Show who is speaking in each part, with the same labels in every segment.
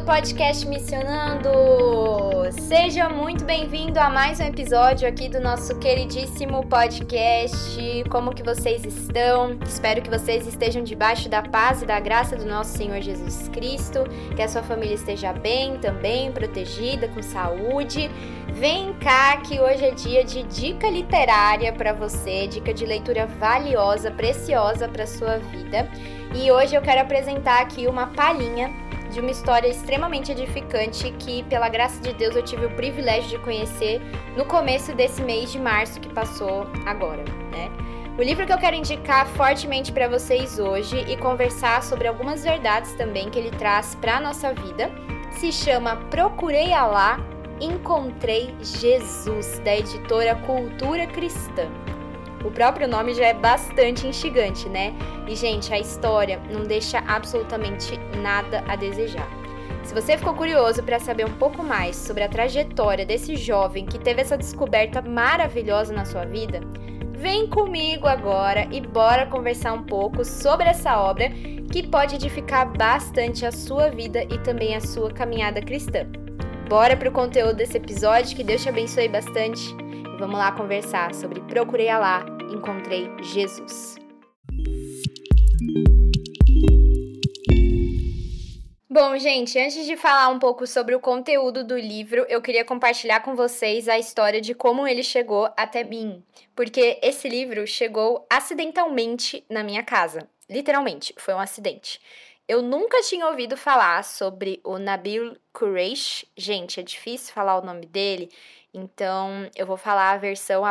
Speaker 1: Podcast Missionando! Seja muito bem-vindo a mais um episódio aqui do nosso queridíssimo podcast. Como que vocês estão? Espero que vocês estejam debaixo da paz e da graça do nosso Senhor Jesus Cristo, que a sua família esteja bem também, protegida, com saúde. Vem cá que hoje é dia de dica literária para você, dica de leitura valiosa, preciosa para sua vida. E hoje eu quero apresentar aqui uma palhinha de uma história extremamente edificante que, pela graça de Deus, eu tive o privilégio de conhecer no começo desse mês de março que passou agora, né? O livro que eu quero indicar fortemente para vocês hoje e conversar sobre algumas verdades também que ele traz para a nossa vida se chama Procurei Alá, Encontrei Jesus, da editora Cultura Cristã. O próprio nome já é bastante instigante, né? E, gente, a história não deixa absolutamente nada a desejar. Se você ficou curioso para saber um pouco mais sobre a trajetória desse jovem que teve essa descoberta maravilhosa na sua vida, vem comigo agora e bora conversar um pouco sobre essa obra que pode edificar bastante a sua vida e também a sua caminhada cristã. Bora pro conteúdo desse episódio, que Deus te abençoe bastante. Vamos lá conversar sobre Procurei Alá encontrei Jesus. Bom, gente, antes de falar um pouco sobre o conteúdo do livro, eu queria compartilhar com vocês a história de como ele chegou até mim, porque esse livro chegou acidentalmente na minha casa. Literalmente, foi um acidente. Eu nunca tinha ouvido falar sobre o Nabil Qureshi. Gente, é difícil falar o nome dele. Então, eu vou falar a versão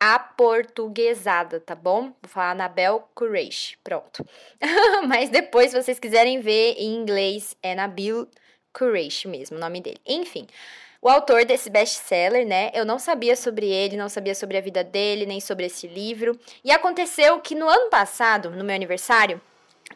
Speaker 1: aportuguesada, tá bom? Vou falar Anabel Qureshi, pronto. Mas depois, se vocês quiserem ver em inglês, é Nabil Qureshi mesmo, o nome dele. Enfim, o autor desse best-seller, né? Eu não sabia sobre ele, não sabia sobre a vida dele, nem sobre esse livro. E aconteceu que no ano passado, no meu aniversário,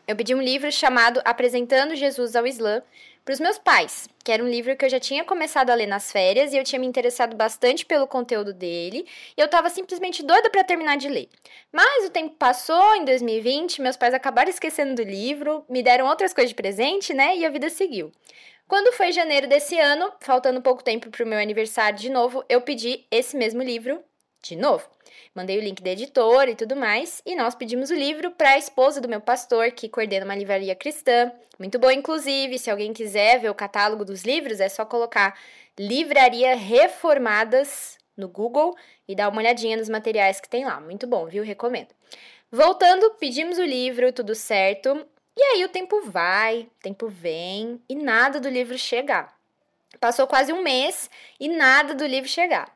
Speaker 1: eu pedi um livro chamado Apresentando Jesus ao Islã, para os meus pais, que era um livro que eu já tinha começado a ler nas férias e eu tinha me interessado bastante pelo conteúdo dele, e eu estava simplesmente doida para terminar de ler. Mas o tempo passou, em 2020, meus pais acabaram esquecendo do livro, me deram outras coisas de presente, né? E a vida seguiu. Quando foi janeiro desse ano, faltando pouco tempo para o meu aniversário de novo, eu pedi esse mesmo livro de novo. Mandei o link da editora e tudo mais, e nós pedimos o livro para a esposa do meu pastor, que coordena uma livraria cristã. Muito boa, inclusive. Se alguém quiser ver o catálogo dos livros, é só colocar Livraria Reformadas no Google e dar uma olhadinha nos materiais que tem lá. Muito bom, viu? Recomendo. Voltando, pedimos o livro, tudo certo. E aí o tempo vai, o tempo vem e nada do livro chegar. Passou quase um mês e nada do livro chegar.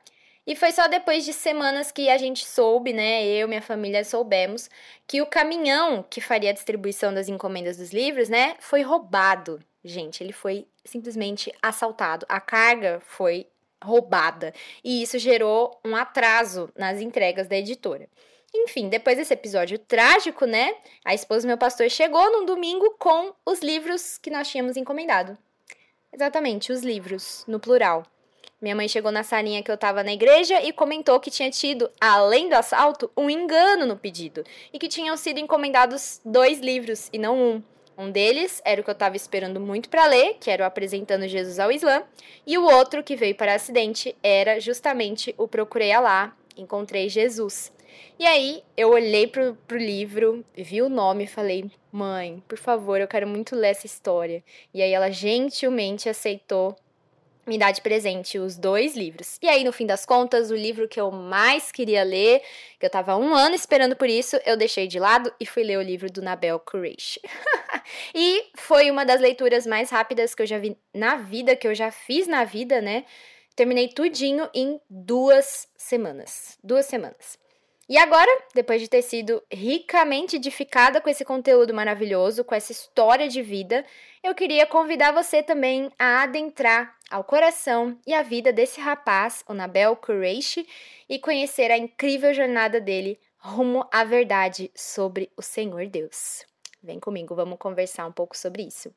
Speaker 1: E foi só depois de semanas que a gente soube, né? Eu e minha família soubemos que o caminhão que faria a distribuição das encomendas dos livros, né, foi roubado. Gente, ele foi simplesmente assaltado. A carga foi roubada. E isso gerou um atraso nas entregas da editora. Enfim, depois desse episódio trágico, né? A esposa do meu pastor chegou num domingo com os livros que nós tínhamos encomendado. Exatamente, os livros, no plural. Minha mãe chegou na salinha que eu tava na igreja e comentou que tinha tido, além do assalto, um engano no pedido e que tinham sido encomendados dois livros e não um. Um deles era o que eu estava esperando muito para ler, que era o Apresentando Jesus ao Islã, e o outro que veio para acidente era justamente o Procurei Alá, Encontrei Jesus. E aí eu olhei pro, pro livro, vi o nome e falei: Mãe, por favor, eu quero muito ler essa história. E aí ela gentilmente aceitou me dá de presente os dois livros. E aí, no fim das contas, o livro que eu mais queria ler, que eu tava um ano esperando por isso, eu deixei de lado e fui ler o livro do Nabel Qureshi. e foi uma das leituras mais rápidas que eu já vi na vida, que eu já fiz na vida, né? Terminei tudinho em duas semanas. Duas semanas. E agora, depois de ter sido ricamente edificada com esse conteúdo maravilhoso, com essa história de vida, eu queria convidar você também a adentrar ao coração e à vida desse rapaz, o Nabel Qureshi, e conhecer a incrível jornada dele rumo à verdade sobre o Senhor Deus. Vem comigo, vamos conversar um pouco sobre isso.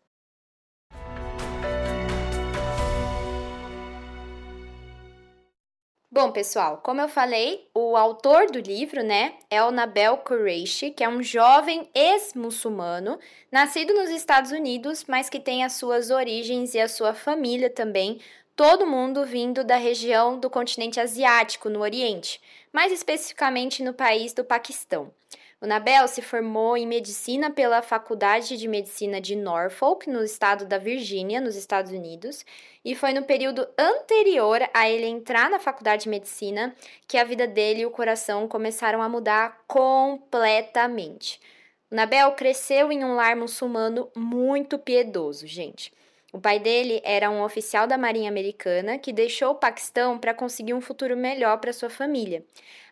Speaker 1: Bom, pessoal, como eu falei, o autor do livro, né, é o Nabel Qureshi, que é um jovem ex-muçulmano, nascido nos Estados Unidos, mas que tem as suas origens e a sua família também, todo mundo vindo da região do continente asiático, no Oriente, mais especificamente no país do Paquistão. O Nabel se formou em medicina pela Faculdade de Medicina de Norfolk, no estado da Virgínia, nos Estados Unidos, e foi no período anterior a ele entrar na faculdade de medicina que a vida dele e o coração começaram a mudar completamente. O Nabel cresceu em um lar muçulmano muito piedoso, gente. O pai dele era um oficial da Marinha Americana que deixou o Paquistão para conseguir um futuro melhor para sua família.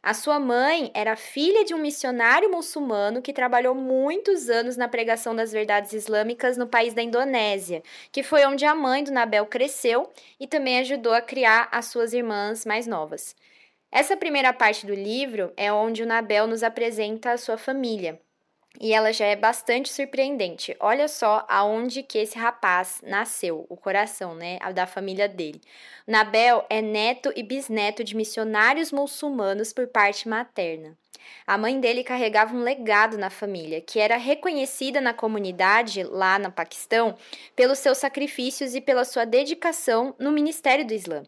Speaker 1: A sua mãe era filha de um missionário muçulmano que trabalhou muitos anos na pregação das verdades islâmicas no país da Indonésia, que foi onde a mãe do Nabel cresceu e também ajudou a criar as suas irmãs mais novas. Essa primeira parte do livro é onde o Nabel nos apresenta a sua família e ela já é bastante surpreendente. Olha só aonde que esse rapaz nasceu, o coração, né, da família dele. Nabel é neto e bisneto de missionários muçulmanos por parte materna. A mãe dele carregava um legado na família, que era reconhecida na comunidade lá no Paquistão pelos seus sacrifícios e pela sua dedicação no ministério do Islã.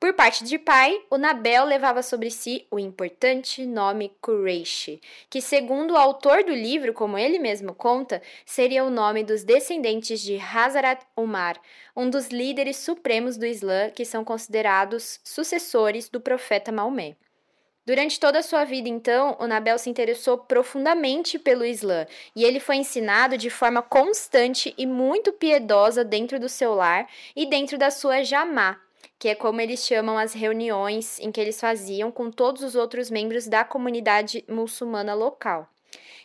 Speaker 1: Por parte de pai, o Nabel levava sobre si o importante nome Quraysh, que, segundo o autor do livro, como ele mesmo conta, seria o nome dos descendentes de Hazrat Umar, um dos líderes supremos do Islã que são considerados sucessores do profeta Maomé. Durante toda a sua vida, então, o Nabel se interessou profundamente pelo Islã e ele foi ensinado de forma constante e muito piedosa dentro do seu lar e dentro da sua jamá, que é como eles chamam as reuniões em que eles faziam com todos os outros membros da comunidade muçulmana local.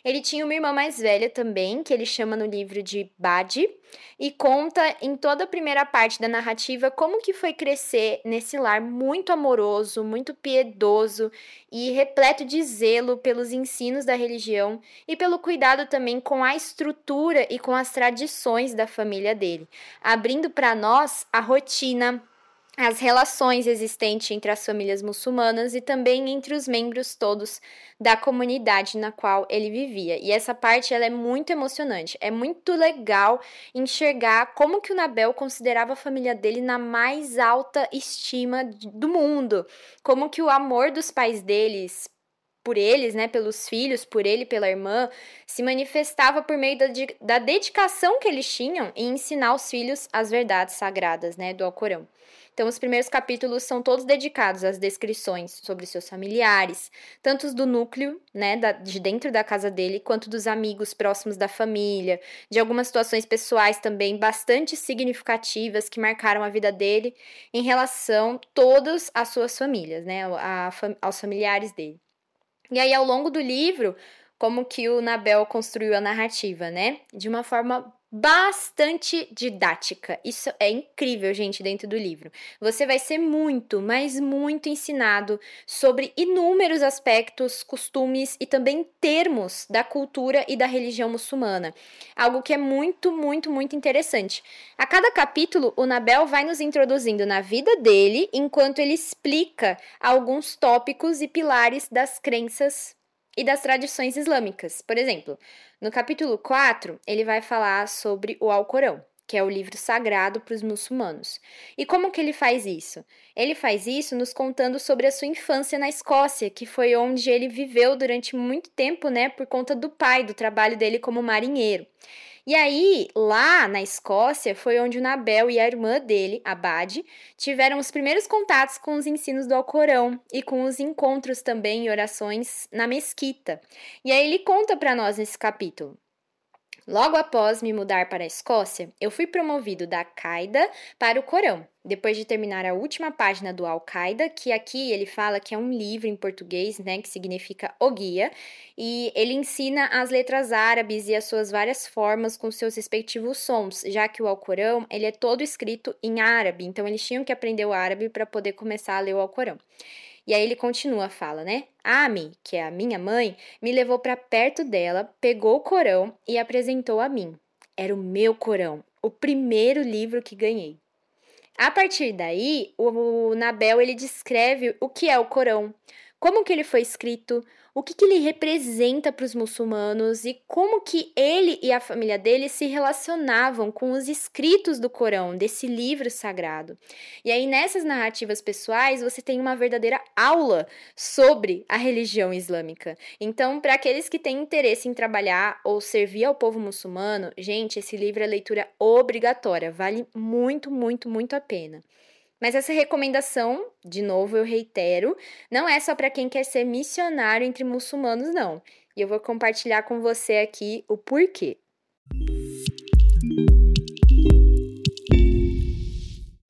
Speaker 1: Ele tinha uma irmã mais velha também, que ele chama no livro de Badi, e conta em toda a primeira parte da narrativa como que foi crescer nesse lar muito amoroso, muito piedoso e repleto de zelo pelos ensinos da religião e pelo cuidado também com a estrutura e com as tradições da família dele, abrindo para nós a rotina, as relações existentes entre as famílias muçulmanas e também entre os membros todos da comunidade na qual ele vivia. E essa parte ela é muito emocionante. É muito legal enxergar como que o Nabel considerava a família dele na mais alta estima do mundo, como que o amor dos pais deles por eles, né, pelos filhos, por ele, pela irmã, se manifestava por meio da, da dedicação que eles tinham em ensinar os filhos as verdades sagradas, né, do Alcorão. Então, os primeiros capítulos são todos dedicados às descrições sobre seus familiares, tanto do núcleo, né, da, de dentro da casa dele, quanto dos amigos próximos da família, de algumas situações pessoais também bastante significativas que marcaram a vida dele em relação todas às suas famílias, né, a, aos familiares dele. E aí, ao longo do livro, como que o Nabel construiu a narrativa, né? De uma forma bastante didática. Isso é incrível, gente, dentro do livro. Você vai ser muito, mas muito ensinado sobre inúmeros aspectos, costumes e também termos da cultura e da religião muçulmana. Algo que é muito, muito, muito interessante. A cada capítulo, o Nabel vai nos introduzindo na vida dele enquanto ele explica alguns tópicos e pilares das crenças e das tradições islâmicas. Por exemplo, no capítulo 4, ele vai falar sobre o Alcorão, que é o livro sagrado para os muçulmanos. E como que ele faz isso? Ele faz isso nos contando sobre a sua infância na Escócia, que foi onde ele viveu durante muito tempo, né, por conta do pai, do trabalho dele como marinheiro. E aí, lá na Escócia, foi onde o Nabel e a irmã dele, a Bade, tiveram os primeiros contatos com os ensinos do Alcorão e com os encontros também e orações na mesquita. E aí ele conta para nós nesse capítulo. Logo após me mudar para a Escócia, eu fui promovido da Qaeda para o Corão, depois de terminar a última página do Al-Qaeda, que aqui ele fala que é um livro em português, né, que significa o guia, e ele ensina as letras árabes e as suas várias formas com seus respectivos sons, já que o Alcorão, ele é todo escrito em árabe, então eles tinham que aprender o árabe para poder começar a ler o Alcorão. E aí ele continua a fala, né? Ami, que é a minha mãe, me levou para perto dela, pegou o Corão e apresentou a mim. Era o meu Corão, o primeiro livro que ganhei. A partir daí, o Nabel ele descreve o que é o Corão, como que ele foi escrito, o que, que ele representa para os muçulmanos e como que ele e a família dele se relacionavam com os escritos do Corão, desse livro sagrado. E aí, nessas narrativas pessoais, você tem uma verdadeira aula sobre a religião islâmica. Então, para aqueles que têm interesse em trabalhar ou servir ao povo muçulmano, gente, esse livro é leitura obrigatória, vale muito, muito, muito a pena. Mas essa recomendação, de novo eu reitero, não é só para quem quer ser missionário entre muçulmanos, não. E eu vou compartilhar com você aqui o porquê.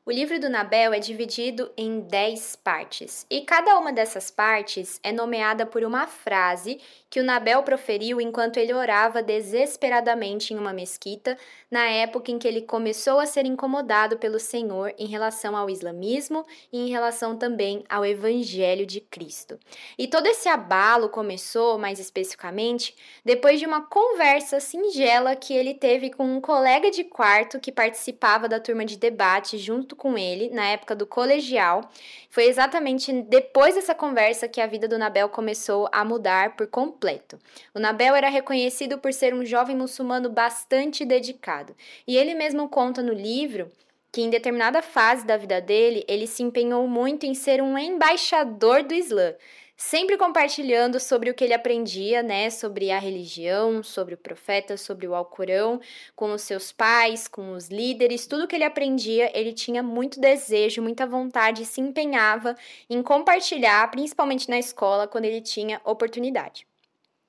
Speaker 1: O livro do Nabel é dividido em 10 partes, e cada uma dessas partes é nomeada por uma frase que o Nabel proferiu enquanto ele orava desesperadamente em uma mesquita, na época em que ele começou a ser incomodado pelo Senhor em relação ao islamismo e em relação também ao Evangelho de Cristo. E todo esse abalo começou, mais especificamente, depois de uma conversa singela que ele teve com um colega de quarto que participava da turma de debate junto com ele na época do colegial. Foi exatamente depois dessa conversa que a vida do Nabel começou a mudar por completo. O Nabel era reconhecido por ser um jovem muçulmano bastante dedicado, e ele mesmo conta no livro que em determinada fase da vida dele, ele se empenhou muito em ser um embaixador do Islã, sempre compartilhando sobre o que ele aprendia, né, sobre a religião, sobre o profeta, sobre o Alcorão, com os seus pais, com os líderes, tudo que ele aprendia, ele tinha muito desejo, muita vontade se empenhava em compartilhar, principalmente na escola, quando ele tinha oportunidade.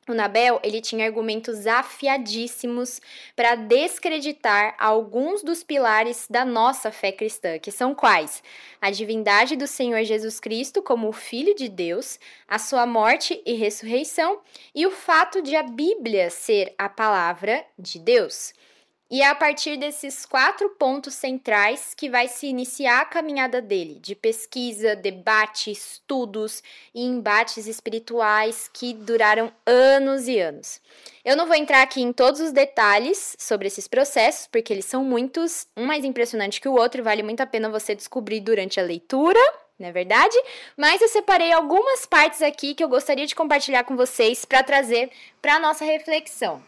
Speaker 1: O Nabel ele tinha argumentos afiadíssimos para descreditar alguns dos pilares da nossa fé cristã, que são quais? A divindade do Senhor Jesus Cristo como o Filho de Deus, a sua morte e ressurreição e o fato de a Bíblia ser a palavra de Deus. E é a partir desses quatro pontos centrais que vai se iniciar a caminhada dele, de pesquisa, debate, estudos e embates espirituais que duraram anos e anos. Eu não vou entrar aqui em todos os detalhes sobre esses processos, porque eles são muitos, um mais impressionante que o outro, vale muito a pena você descobrir durante a leitura, não é verdade? Mas eu separei algumas partes aqui que eu gostaria de compartilhar com vocês para trazer para a nossa reflexão.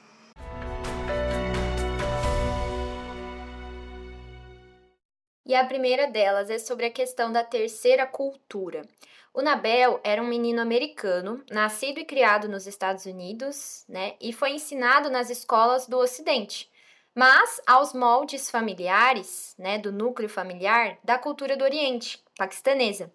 Speaker 1: E a primeira delas é sobre a questão da terceira cultura. O Nabel era um menino americano, nascido e criado nos Estados Unidos, né, e foi ensinado nas escolas do Ocidente, mas aos moldes familiares, né, do núcleo familiar da cultura do Oriente, paquistanesa.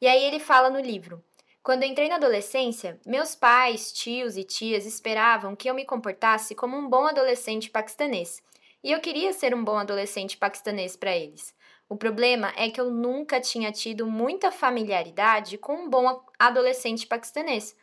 Speaker 1: E aí ele fala no livro: quando entrei na adolescência, meus pais, tios e tias esperavam que eu me comportasse como um bom adolescente paquistanês. E eu queria ser um bom adolescente paquistanês para eles. O problema é que eu nunca tinha tido muita familiaridade com um bom adolescente paquistanês.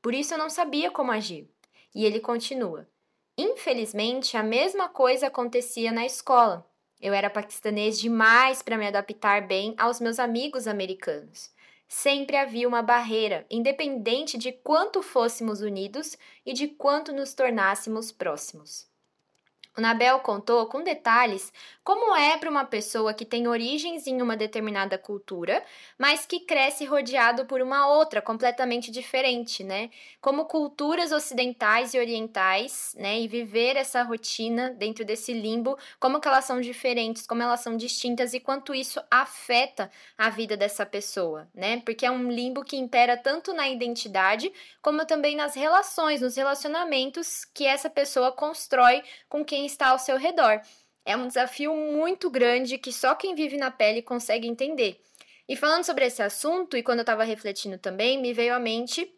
Speaker 1: Por isso eu não sabia como agir. E ele continua: Infelizmente, a mesma coisa acontecia na escola. Eu era paquistanês demais para me adaptar bem aos meus amigos americanos. Sempre havia uma barreira, independente de quanto fôssemos unidos e de quanto nos tornássemos próximos. O Nabel contou com detalhes como é para uma pessoa que tem origens em uma determinada cultura, mas que cresce rodeado por uma outra completamente diferente, né? Como culturas ocidentais e orientais, né? E viver essa rotina dentro desse limbo, como que elas são diferentes, como elas são distintas e quanto isso afeta a vida dessa pessoa, né? Porque é um limbo que impera tanto na identidade como também nas relações, nos relacionamentos que essa pessoa constrói com quem está ao seu redor. É um desafio muito grande que só quem vive na pele consegue entender. E falando sobre esse assunto, e quando eu estava refletindo também, me veio à mente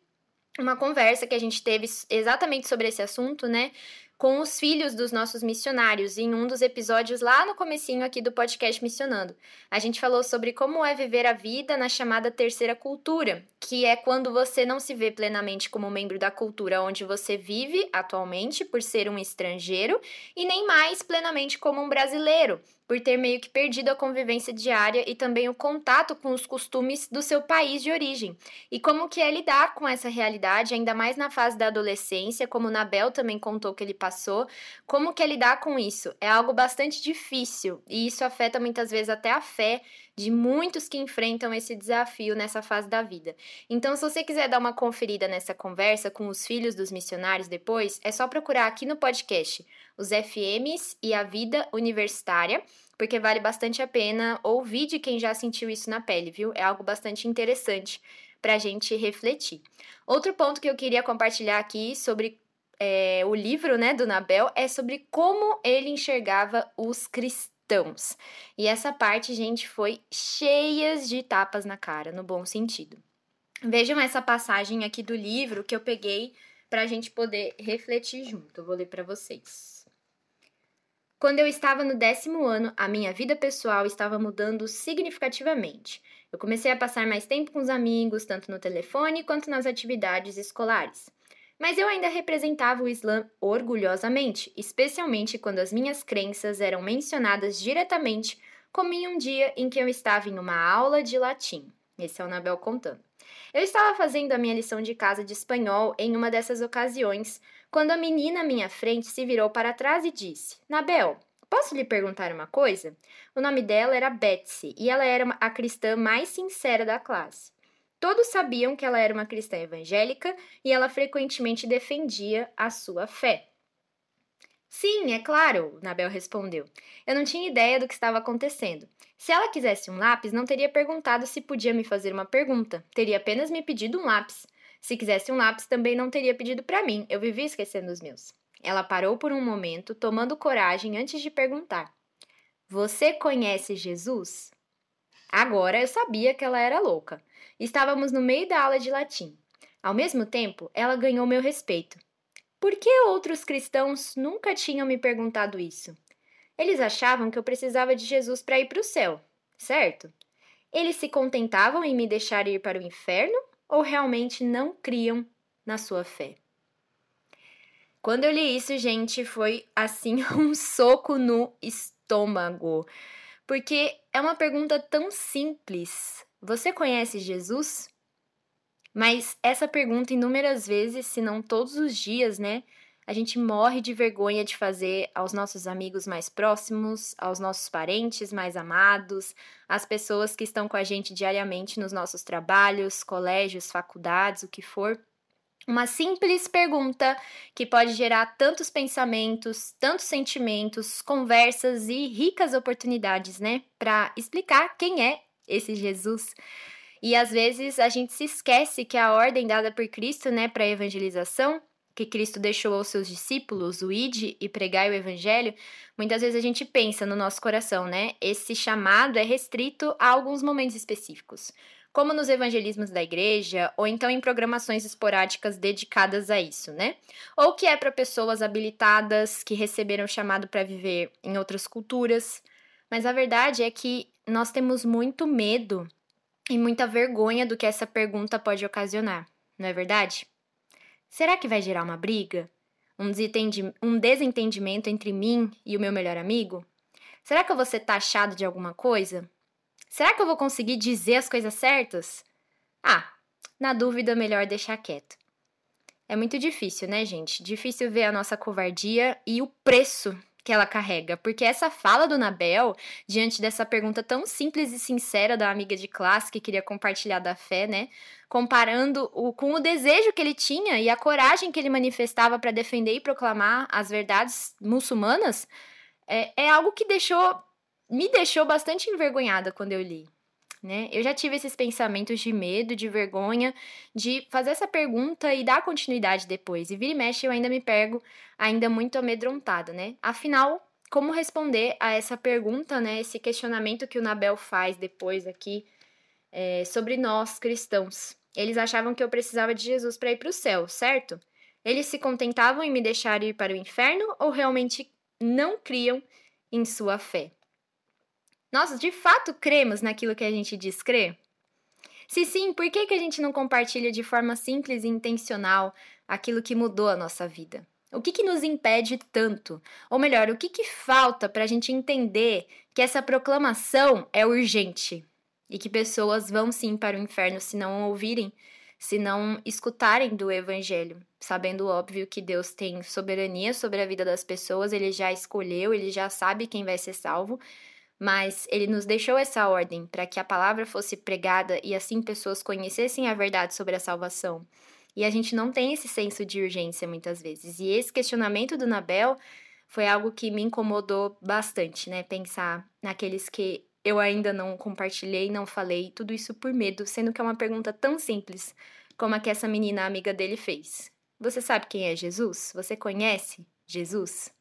Speaker 1: uma conversa que a gente teve exatamente sobre esse assunto, né? Com os filhos dos nossos missionários em um dos episódios lá no comecinho aqui do podcast Missionando. A gente falou sobre como é viver a vida na chamada terceira cultura, que é quando você não se vê plenamente como membro da cultura onde você vive atualmente por ser um estrangeiro e nem mais plenamente como um brasileiro, por ter meio que perdido a convivência diária e também o contato com os costumes do seu país de origem. E como que é lidar com essa realidade, ainda mais na fase da adolescência, como o Nabel também contou que ele passou, como que é lidar com isso? É algo bastante difícil e isso afeta muitas vezes até a fé de muitos que enfrentam esse desafio nessa fase da vida. Então, se você quiser dar uma conferida nessa conversa com os filhos dos missionários depois, é só procurar aqui no podcast os FMs e a vida universitária, porque vale bastante a pena ouvir de quem já sentiu isso na pele, viu? É algo bastante interessante para a gente refletir. Outro ponto que eu queria compartilhar aqui sobre é, o livro né, do Nabel é sobre como ele enxergava os cristãos. E essa parte, gente, foi cheia de tapas na cara, no bom sentido. Vejam essa passagem aqui do livro que eu peguei para a gente poder refletir junto. Eu vou ler para vocês. Quando eu estava no décimo ano, a minha vida pessoal estava mudando significativamente. Eu comecei a passar mais tempo com os amigos, tanto no telefone quanto nas atividades escolares. Mas eu ainda representava o Islã orgulhosamente, especialmente quando as minhas crenças eram mencionadas diretamente, como em um dia em que eu estava em uma aula de latim. Esse é o Nabel contando. Eu estava fazendo a minha lição de casa de espanhol em uma dessas ocasiões, quando a menina à minha frente se virou para trás e disse: Nabel, posso lhe perguntar uma coisa? O nome dela era Betsy e ela era a cristã mais sincera da classe. Todos sabiam que ela era uma cristã evangélica e ela frequentemente defendia a sua fé. Sim, é claro, Nabel respondeu. Eu não tinha ideia do que estava acontecendo. Se ela quisesse um lápis, não teria perguntado se podia me fazer uma pergunta. Teria apenas me pedido um lápis. Se quisesse um lápis, também não teria pedido para mim. Eu vivia esquecendo os meus. Ela parou por um momento, tomando coragem antes de perguntar: Você conhece Jesus? Agora eu sabia que ela era louca. Estávamos no meio da aula de latim. Ao mesmo tempo, ela ganhou meu respeito. Por que outros cristãos nunca tinham me perguntado isso? Eles achavam que eu precisava de Jesus para ir para o céu, certo? Eles se contentavam em me deixar ir para o inferno ou realmente não criam na sua fé? Quando eu li isso, gente, foi assim um soco no estômago. Porque é uma pergunta tão simples. Você conhece Jesus? Mas essa pergunta, inúmeras vezes, se não todos os dias, né? a gente morre de vergonha de fazer aos nossos amigos mais próximos, aos nossos parentes mais amados, às pessoas que estão com a gente diariamente nos nossos trabalhos, colégios, faculdades, o que for. Uma simples pergunta que pode gerar tantos pensamentos, tantos sentimentos, conversas e ricas oportunidades, né, para explicar quem é esse Jesus. E às vezes a gente se esquece que a ordem dada por Cristo, né, para a evangelização que Cristo deixou aos seus discípulos, o ide e pregai o evangelho, muitas vezes a gente pensa no nosso coração, né? Esse chamado é restrito a alguns momentos específicos, como nos evangelismos da igreja, ou então em programações esporádicas dedicadas a isso, né? Ou que é para pessoas habilitadas que receberam o chamado para viver em outras culturas. Mas a verdade é que nós temos muito medo e muita vergonha do que essa pergunta pode ocasionar, não é verdade? Será que vai gerar uma briga? Um, desentendimento entre mim e o meu melhor amigo? Será que eu vou ser taxado de alguma coisa? Será que eu vou conseguir dizer as coisas certas? Ah, na dúvida, melhor deixar quieto. É muito difícil, né, gente? Difícil ver a nossa covardia e o preço que ela carrega, porque essa fala do Nabel, diante dessa pergunta tão simples e sincera da amiga de classe que queria compartilhar da fé, né? Comparando o, com o desejo que ele tinha e a coragem que ele manifestava para defender e proclamar as verdades muçulmanas, é, é algo que deixou me deixou bastante envergonhada quando eu li né? Eu já tive esses pensamentos de medo, de vergonha, de fazer essa pergunta e dar continuidade depois. E vira e mexe eu ainda me pego ainda muito amedrontada, né? Afinal, como responder a essa pergunta, né? Esse questionamento que o Nabel faz depois aqui é, sobre nós cristãos. Eles achavam que eu precisava de Jesus para ir para o céu, certo? Eles se contentavam em me deixar ir para o inferno ou realmente não criam em sua fé? Nós de fato cremos naquilo que a gente diz crer? Se sim, por que, que a gente não compartilha de forma simples e intencional aquilo que mudou a nossa vida? O que, que nos impede tanto? Ou melhor, o que, que falta para a gente entender que essa proclamação é urgente e que pessoas vão sim para o inferno se não ouvirem, se não escutarem do Evangelho? Sabendo, óbvio, que Deus tem soberania sobre a vida das pessoas, ele já escolheu, ele já sabe quem vai ser salvo, mas ele nos deixou essa ordem para que a palavra fosse pregada e assim pessoas conhecessem a verdade sobre a salvação. E a gente não tem esse senso de urgência muitas vezes. E esse questionamento do Nabel foi algo que me incomodou bastante, né? Pensar naqueles que eu ainda não compartilhei, não falei, tudo isso por medo, sendo que é uma pergunta tão simples como a que essa menina amiga dele fez. Você sabe quem é Jesus? Você conhece Jesus?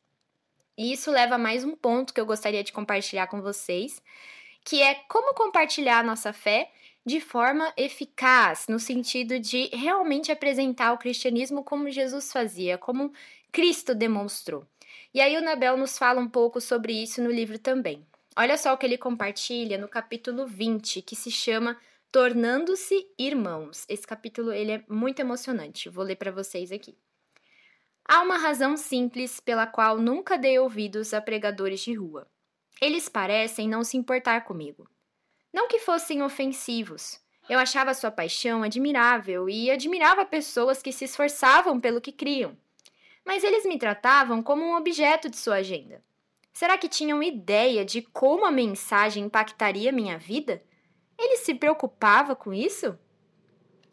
Speaker 1: E isso leva a mais um ponto que eu gostaria de compartilhar com vocês, que é como compartilhar a nossa fé de forma eficaz, no sentido de realmente apresentar o cristianismo como Jesus fazia, como Cristo demonstrou. E aí o Nabel nos fala um pouco sobre isso no livro também. Olha só o que ele compartilha no capítulo 20, que se chama Tornando-se Irmãos. Esse capítulo ele é muito emocionante. Vou ler para vocês aqui. Há uma razão simples pela qual nunca dei ouvidos a pregadores de rua. Eles parecem não se importar comigo. Não que fossem ofensivos. Eu achava sua paixão admirável e admirava pessoas que se esforçavam pelo que criam. Mas eles me tratavam como um objeto de sua agenda. Será que tinham ideia de como a mensagem impactaria minha vida? Ele se preocupava com isso?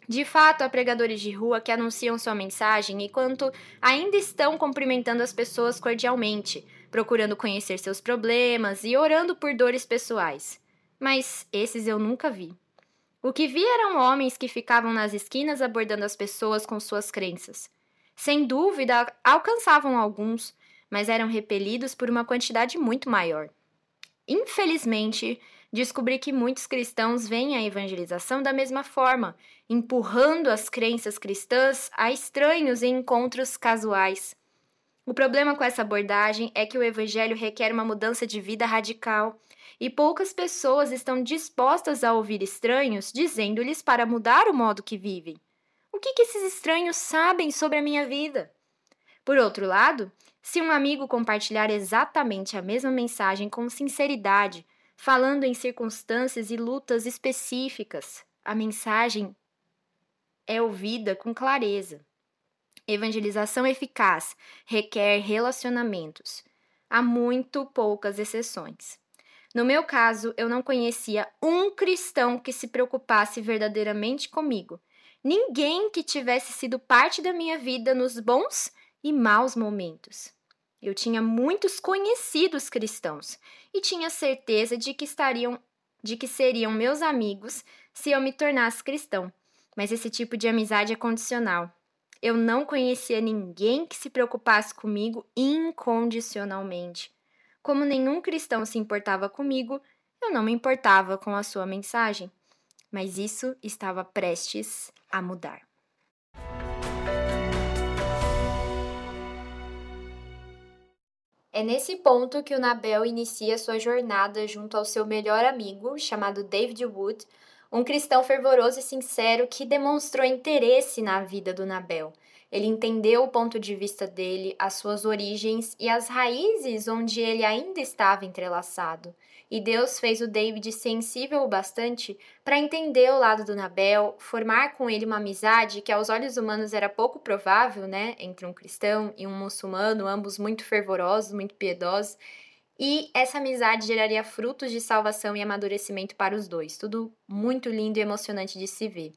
Speaker 1: De fato, há pregadores de rua que anunciam sua mensagem enquanto ainda estão cumprimentando as pessoas cordialmente, procurando conhecer seus problemas e orando por dores pessoais. Mas esses eu nunca vi. O que vi eram homens que ficavam nas esquinas abordando as pessoas com suas crenças. Sem dúvida, alcançavam alguns, mas eram repelidos por uma quantidade muito maior. Infelizmente, descobri que muitos cristãos veem a evangelização da mesma forma, empurrando as crenças cristãs a estranhos encontros casuais. O problema com essa abordagem é que o evangelho requer uma mudança de vida radical, e poucas pessoas estão dispostas a ouvir estranhos dizendo-lhes para mudar o modo que vivem. O que, que esses estranhos sabem sobre a minha vida? Por outro lado, se um amigo compartilhar exatamente a mesma mensagem com sinceridade, falando em circunstâncias e lutas específicas, a mensagem é ouvida com clareza. Evangelização eficaz requer relacionamentos. Há muito poucas exceções. No meu caso, eu não conhecia um cristão que se preocupasse verdadeiramente comigo. Ninguém que tivesse sido parte da minha vida nos bons e maus momentos. Eu tinha muitos conhecidos cristãos e tinha certeza de que estariam de que seriam meus amigos se eu me tornasse cristão. Mas esse tipo de amizade é condicional. Eu não conhecia ninguém que se preocupasse comigo incondicionalmente. Como nenhum cristão se importava comigo, eu não me importava com a sua mensagem. Mas isso estava prestes a mudar. É nesse ponto que o Nabel inicia sua jornada junto ao seu melhor amigo, chamado David Wood, um cristão fervoroso e sincero que demonstrou interesse na vida do Nabel. Ele entendeu o ponto de vista dele, as suas origens e as raízes onde ele ainda estava entrelaçado e Deus fez o David sensível o bastante para entender o lado do Nabel, formar com ele uma amizade que aos olhos humanos era pouco provável, né, entre um cristão e um muçulmano, ambos muito fervorosos, muito piedosos, e essa amizade geraria frutos de salvação e amadurecimento para os dois. Tudo muito lindo e emocionante de se ver.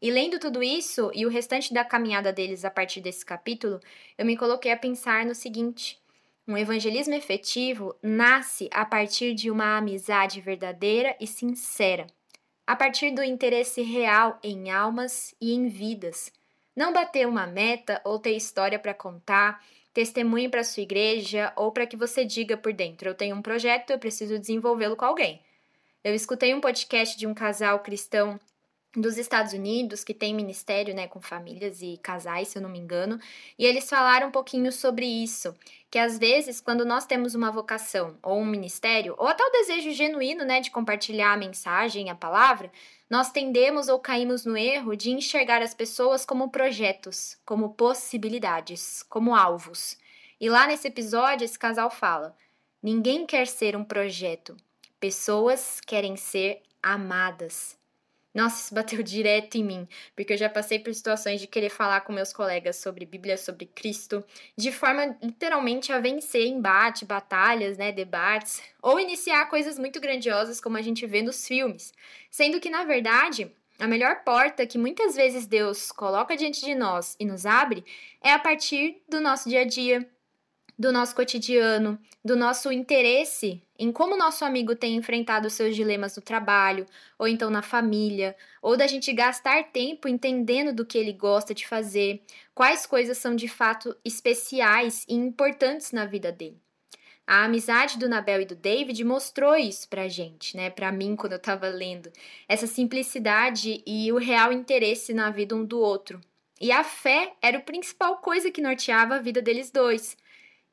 Speaker 1: E lendo tudo isso e o restante da caminhada deles a partir desse capítulo, eu me coloquei a pensar no seguinte: um evangelismo efetivo nasce a partir de uma amizade verdadeira e sincera, a partir do interesse real em almas e em vidas. Não bater uma meta ou ter história para contar, testemunho para sua igreja ou para que você diga por dentro: eu tenho um projeto, eu preciso desenvolvê-lo com alguém. Eu escutei um podcast de um casal cristão dos Estados Unidos que tem ministério, né, com famílias e casais, se eu não me engano, e eles falaram um pouquinho sobre isso, que às vezes quando nós temos uma vocação ou um ministério, ou até o desejo genuíno, né, de compartilhar a mensagem, a palavra, nós tendemos ou caímos no erro de enxergar as pessoas como projetos, como possibilidades, como alvos. E lá nesse episódio esse casal fala: ninguém quer ser um projeto, pessoas querem ser amadas. Nossa, isso bateu direto em mim, porque eu já passei por situações de querer falar com meus colegas sobre Bíblia, sobre Cristo, de forma literalmente a vencer embate, batalhas, né, debates, ou iniciar coisas muito grandiosas como a gente vê nos filmes. Sendo que, na verdade, a melhor porta que muitas vezes Deus coloca diante de nós e nos abre é a partir do nosso dia a dia, do nosso cotidiano, do nosso interesse em como nosso amigo tem enfrentado seus dilemas no trabalho, ou então na família, ou da gente gastar tempo entendendo do que ele gosta de fazer, quais coisas são de fato especiais e importantes na vida dele. A amizade do Nabel e do David mostrou isso pra gente, né? Pra mim, quando eu tava lendo. Essa simplicidade e o real interesse na vida um do outro. E a fé era a principal coisa que norteava a vida deles dois.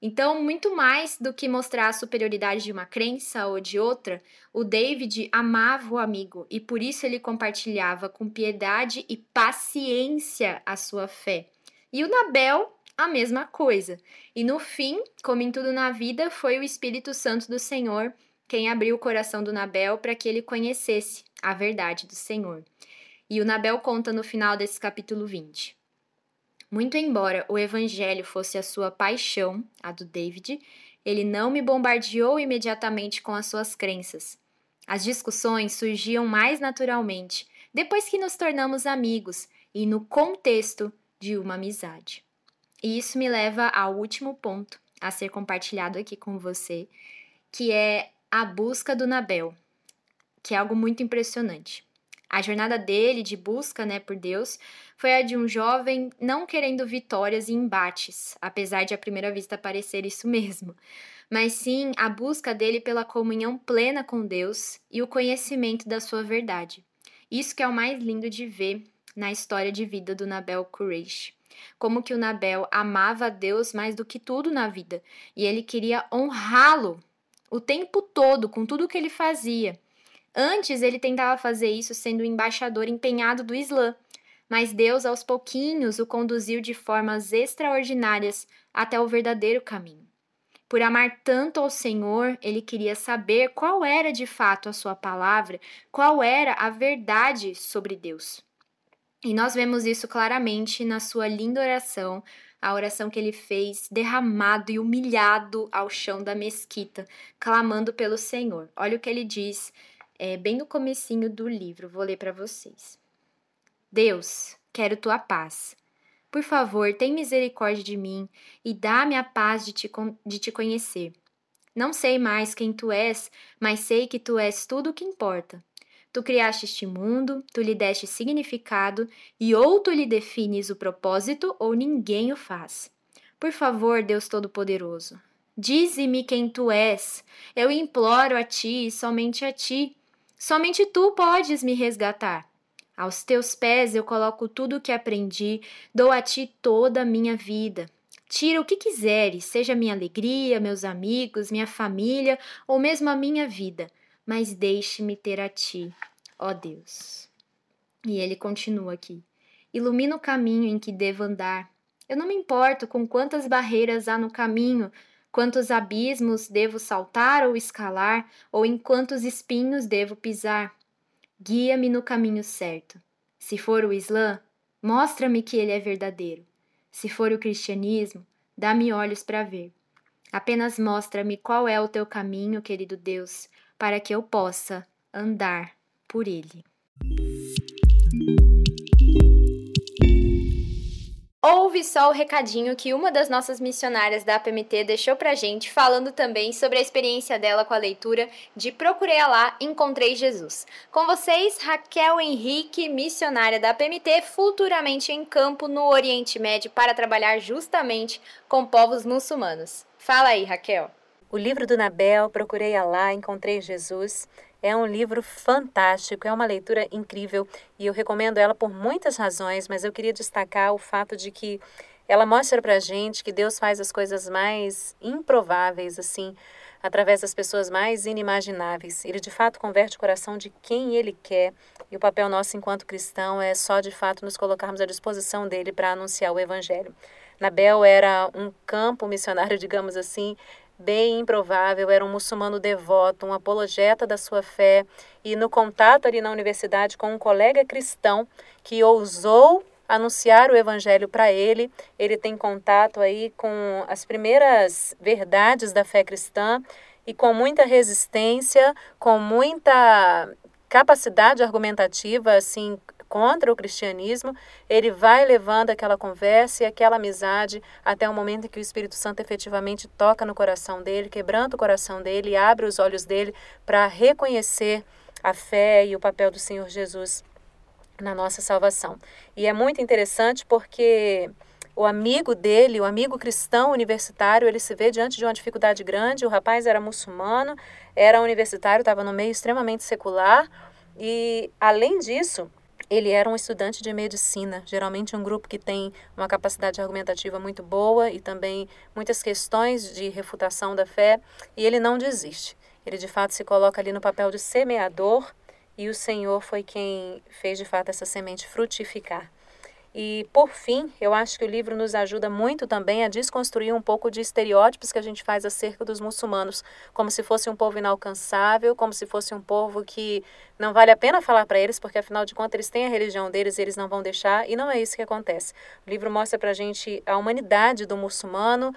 Speaker 1: Então, muito mais do que mostrar a superioridade de uma crença ou de outra, o David amava o amigo e por isso ele compartilhava com piedade e paciência a sua fé. E o Nabel, a mesma coisa. E no fim, como em tudo na vida, foi o Espírito Santo do Senhor quem abriu o coração do Nabel para que ele conhecesse a verdade do Senhor. E o Nabel conta no final desse capítulo 20. Muito embora o evangelho fosse a sua paixão, a do David, ele não me bombardeou imediatamente com as suas crenças. As discussões surgiam mais naturalmente depois que nos tornamos amigos e no contexto de uma amizade. E isso me leva ao último ponto a ser compartilhado aqui com você, que é a busca do Nabel, que é algo muito impressionante. A jornada dele de busca, né, por Deus, foi a de um jovem não querendo vitórias e embates, apesar de à primeira vista parecer isso mesmo, mas sim a busca dele pela comunhão plena com Deus e o conhecimento da sua verdade. Isso que é o mais lindo de ver na história de vida do Nabel Quraysh. Como que o Nabel amava a Deus mais do que tudo na vida, e ele queria honrá-lo o tempo todo com tudo que ele fazia. Antes ele tentava fazer isso sendo o embaixador empenhado do Islã, mas Deus aos pouquinhos o conduziu de formas extraordinárias até o verdadeiro caminho. Por amar tanto ao Senhor, ele queria saber qual era de fato a sua palavra, qual era a verdade sobre Deus. E nós vemos isso claramente na sua linda oração, a oração que ele fez derramado e humilhado ao chão da mesquita, clamando pelo Senhor. Olha o que ele diz é, bem no comecinho do livro, vou ler para vocês. Deus, quero tua paz. Por favor, tem misericórdia de mim e dá-me a paz de te, de te conhecer. Não sei mais quem tu és, mas sei que tu és tudo o que importa. Tu criaste este mundo, tu lhe deste significado, e ou tu lhe defines o propósito, ou ninguém o faz. Por favor, Deus Todo-Poderoso, dize-me quem tu és. Eu imploro a ti e somente a ti. Somente tu podes me resgatar. Aos teus pés eu coloco tudo o que aprendi, dou a ti toda a minha vida. Tira o que quiseres, seja minha alegria, meus amigos, minha família ou mesmo a minha vida, mas deixe-me ter a ti, ó Deus. E ele continua aqui: Ilumina o caminho em que devo andar. Eu não me importo com quantas barreiras há no caminho, quantos abismos devo saltar ou escalar, ou em quantos espinhos devo pisar. Guia-me no caminho certo. Se for o Islã, mostra-me que ele é verdadeiro. Se for o cristianismo, dá-me olhos para ver. Apenas mostra-me qual é o teu caminho, querido Deus, para que eu possa andar por ele. Ouve só o recadinho que uma das nossas missionárias da APMT deixou pra gente, falando também sobre a experiência dela com a leitura de Procurei Alá, Encontrei Jesus. Com vocês, Raquel Henrique, missionária da APMT, futuramente em campo no Oriente Médio para trabalhar justamente com povos muçulmanos. Fala aí, Raquel.
Speaker 2: O livro do Nabel, Procurei Alá, Encontrei Jesus,
Speaker 3: É um livro fantástico, é uma leitura incrível e eu recomendo ela por muitas razões, mas eu queria destacar o fato de que ela mostra pra gente que Deus faz as coisas mais improváveis, assim, através das pessoas mais inimagináveis. Ele de fato converte o coração de quem ele quer, e o papel nosso enquanto cristão é só de fato nos colocarmos à disposição dele para anunciar o evangelho. Nabel era um campo missionário, digamos assim, bem improvável, era um muçulmano devoto, um apologeta da sua fé, e no contato ali na universidade com um colega cristão que ousou anunciar o evangelho para ele. Ele tem contato aí com as primeiras verdades da fé cristã e com muita resistência, com muita capacidade argumentativa assim contra o cristianismo, ele vai levando aquela conversa e aquela amizade até o momento em que o Espírito Santo efetivamente toca no coração dele, quebranta o coração dele, abre os olhos dele para reconhecer a fé e o papel do Senhor Jesus na nossa salvação. E é muito interessante porque o amigo dele, o amigo cristão universitário, ele se vê diante de uma dificuldade grande. O rapaz era muçulmano, era universitário, estava no meio extremamente secular. E, além disso, ele era um estudante de medicina, geralmente um grupo que tem uma capacidade argumentativa muito boa e também muitas questões de refutação da fé, e ele não desiste. Ele de fato se coloca ali no papel de semeador e o Senhor foi quem fez de fato essa semente frutificar. E, por fim, eu acho que o livro nos ajuda muito também a desconstruir um pouco de estereótipos que a gente faz acerca dos muçulmanos, como se fosse um povo inalcançável, como se fosse um povo que não vale a pena falar para eles, porque afinal de contas eles têm a religião deles e eles não vão deixar, e não é isso que acontece. O livro mostra para a gente a humanidade do muçulmano,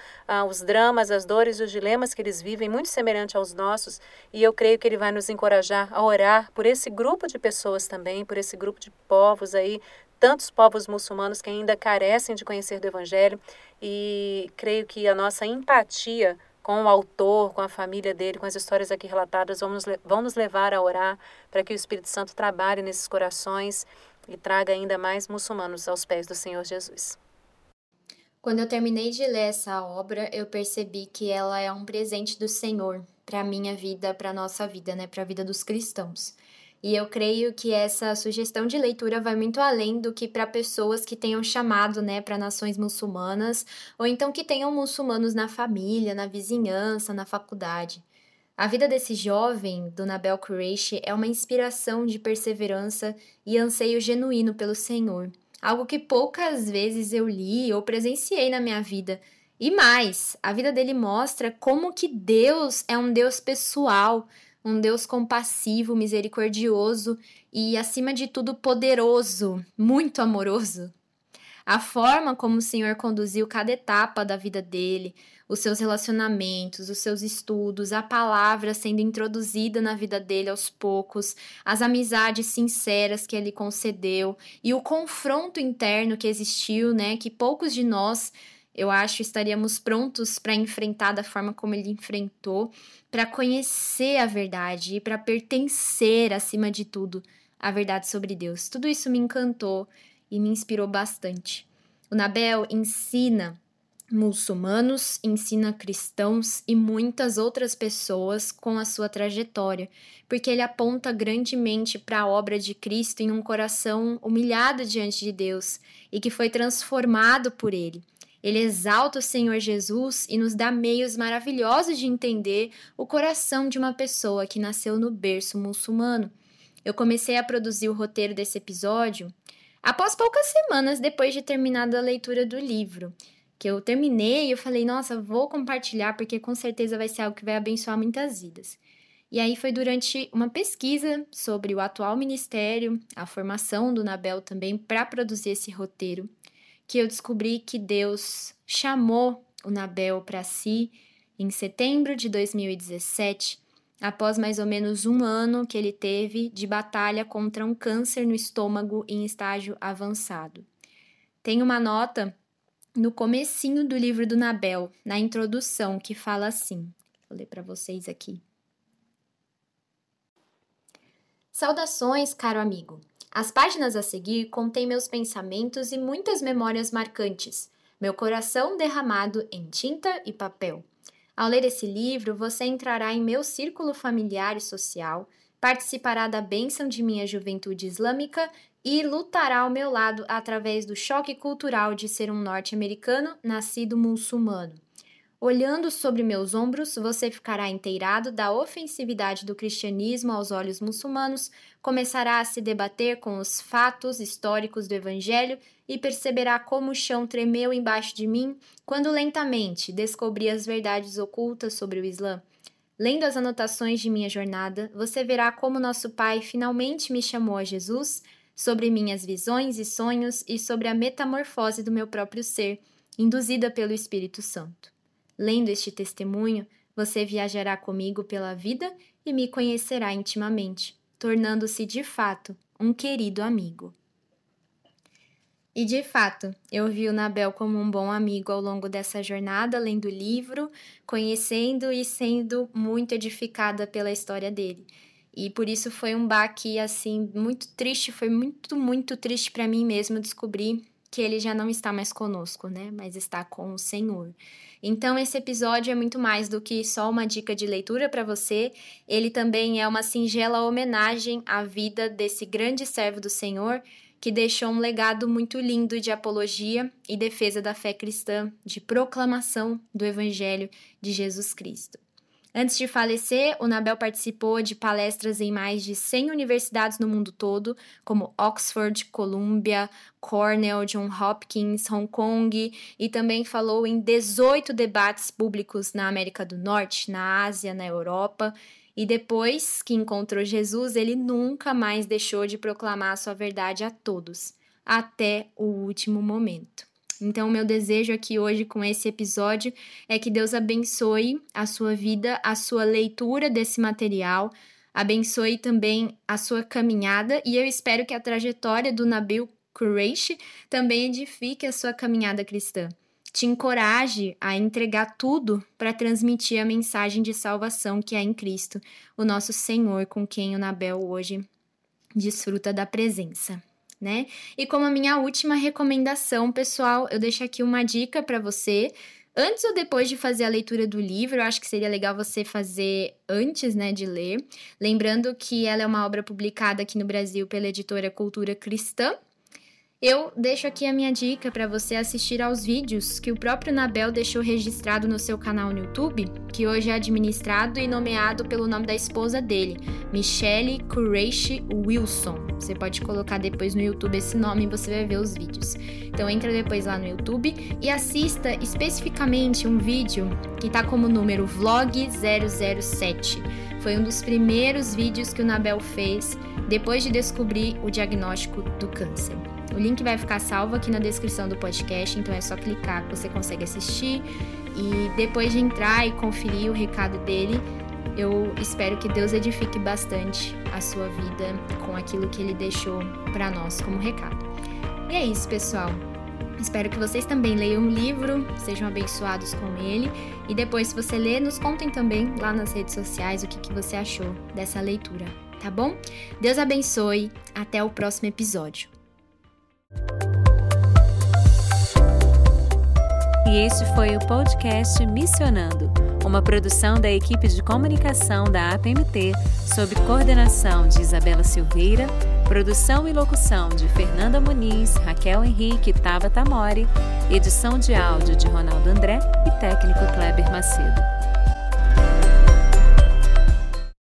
Speaker 3: os dramas, as dores, os dilemas que eles vivem, muito semelhante aos nossos, e eu creio que ele vai nos encorajar a orar por esse grupo de pessoas também, por esse grupo de povos aí tantos povos muçulmanos que ainda carecem de conhecer do Evangelho e creio que a nossa empatia com o autor, com a família dele, com as histórias aqui relatadas, vão nos, vão nos levar a orar para que o Espírito Santo trabalhe nesses corações e traga ainda mais muçulmanos aos pés do Senhor Jesus.
Speaker 1: Quando eu terminei de ler essa obra, eu percebi que ela é um presente do Senhor para a minha vida, para a nossa vida, né, para a vida dos cristãos. E eu creio que essa sugestão de leitura vai muito além do que para pessoas que tenham chamado, né, para nações muçulmanas, ou então que tenham muçulmanos na família, na vizinhança, na faculdade. A vida desse jovem, do Nabel Qureshi, é uma inspiração de perseverança e anseio genuíno pelo Senhor. Algo que poucas vezes eu li ou presenciei na minha vida. E mais, a vida dele mostra como que Deus é um Deus pessoal, um Deus compassivo, misericordioso e, acima de tudo, poderoso, muito amoroso. A forma como o Senhor conduziu cada etapa da vida dele, os seus relacionamentos, os seus estudos, a palavra sendo introduzida na vida dele aos poucos, as amizades sinceras que ele concedeu e o confronto interno que existiu, né, que poucos de nós eu acho estaríamos prontos para enfrentar da forma como ele enfrentou, para conhecer a verdade e para pertencer, acima de tudo, à verdade sobre Deus. Tudo isso me encantou e me inspirou bastante. O Nabel ensina muçulmanos, ensina cristãos e muitas outras pessoas com a sua trajetória, porque ele aponta grandemente para a obra de Cristo em um coração humilhado diante de Deus e que foi transformado por ele. Ele exalta o Senhor Jesus e nos dá meios maravilhosos de entender o coração de uma pessoa que nasceu no berço muçulmano. Eu comecei a produzir o roteiro desse episódio após poucas semanas depois de terminada a leitura do livro. Que eu terminei e eu falei, nossa, vou compartilhar porque com certeza vai ser algo que vai abençoar muitas vidas. E aí foi durante uma pesquisa sobre o atual ministério, a formação do Nabel também para produzir esse roteiro, que eu descobri que Deus chamou o Nabel para si em setembro de 2017, após mais ou menos um ano que ele teve de batalha contra um câncer no estômago em estágio avançado. Tem uma nota no comecinho do livro do Nabel, na introdução, que fala assim. Vou ler para vocês aqui. Saudações, caro amigo. As páginas a seguir contêm meus pensamentos e muitas memórias marcantes, meu coração derramado em tinta e papel. Ao ler esse livro, você entrará em meu círculo familiar e social, participará da bênção de minha juventude islâmica e lutará ao meu lado através do choque cultural de ser um norte-americano nascido muçulmano. Olhando sobre meus ombros, você ficará inteirado da ofensividade do cristianismo aos olhos muçulmanos, começará a se debater com os fatos históricos do Evangelho e perceberá como o chão tremeu embaixo de mim quando lentamente descobri as verdades ocultas sobre o Islã. Lendo as anotações de minha jornada, você verá como nosso Pai finalmente me chamou a Jesus, sobre minhas visões e sonhos e sobre a metamorfose do meu próprio ser, induzida pelo Espírito Santo. Lendo este testemunho, você viajará comigo pela vida e me conhecerá intimamente, tornando-se de fato um querido amigo. E de fato, eu vi o Nabel como um bom amigo ao longo dessa jornada, lendo o livro, conhecendo e sendo muito edificada pela história dele. E por isso foi um baque assim muito triste, foi muito muito triste para mim mesmo descobrir que ele já não está mais conosco, né? Mas está com o Senhor. Então, esse episódio é muito mais do que só uma dica de leitura para você, ele também é uma singela homenagem à vida desse grande servo do Senhor que deixou um legado muito lindo de apologia e defesa da fé cristã, de proclamação do Evangelho de Jesus Cristo. Antes de falecer, o Nabel participou de palestras em mais de 100 universidades no mundo todo, como Oxford, Columbia, Cornell, John Hopkins, Hong Kong, e também falou em 18 debates públicos na América do Norte, na Ásia, na Europa. E depois que encontrou Jesus, ele nunca mais deixou de proclamar sua verdade a todos, até o último momento. Então, meu desejo aqui hoje com esse episódio é que Deus abençoe a sua vida, a sua leitura desse material, abençoe também a sua caminhada e eu espero que a trajetória do Nabil Qureshi também edifique a sua caminhada cristã. Te encoraje a entregar tudo para transmitir a mensagem de salvação que é em Cristo, o nosso Senhor, com quem o Nabel hoje desfruta da presença né? E como a minha última recomendação, pessoal, eu deixo aqui uma dica para você. Antes ou depois de fazer a leitura do livro, eu acho que seria legal você fazer antes, né, de ler. Lembrando que ela é uma obra publicada aqui no Brasil pela editora Cultura Cristã, eu deixo aqui a minha dica para você assistir aos vídeos que o próprio Nabel deixou registrado no seu canal no YouTube, que hoje é administrado e nomeado pelo nome da esposa dele, Michelle Kureishi Wilson. Você pode colocar depois no YouTube esse nome e você vai ver os vídeos. Então entra depois lá no YouTube e assista especificamente um vídeo que está como número Vlog 007. Foi um dos primeiros vídeos que o Nabel fez depois de descobrir o diagnóstico do câncer. O link vai ficar salvo aqui na descrição do podcast, então é só clicar que você consegue assistir. E depois de entrar e conferir o recado dele, eu espero que Deus edifique bastante a sua vida com aquilo que ele deixou para nós como recado. E é isso, pessoal. Espero que vocês também leiam o livro, sejam abençoados com ele. E depois, se você ler, nos contem também lá nas redes sociais o que, que você achou dessa leitura, tá bom? Deus abençoe. Até o próximo episódio.
Speaker 2: E este foi o podcast Missionando, uma produção da equipe de comunicação da APMT, sob coordenação de Isabela Silveira, produção e locução de Fernanda Muniz, Raquel Henrique e Tabata edição de áudio de Ronaldo André e técnico Kleber Macedo.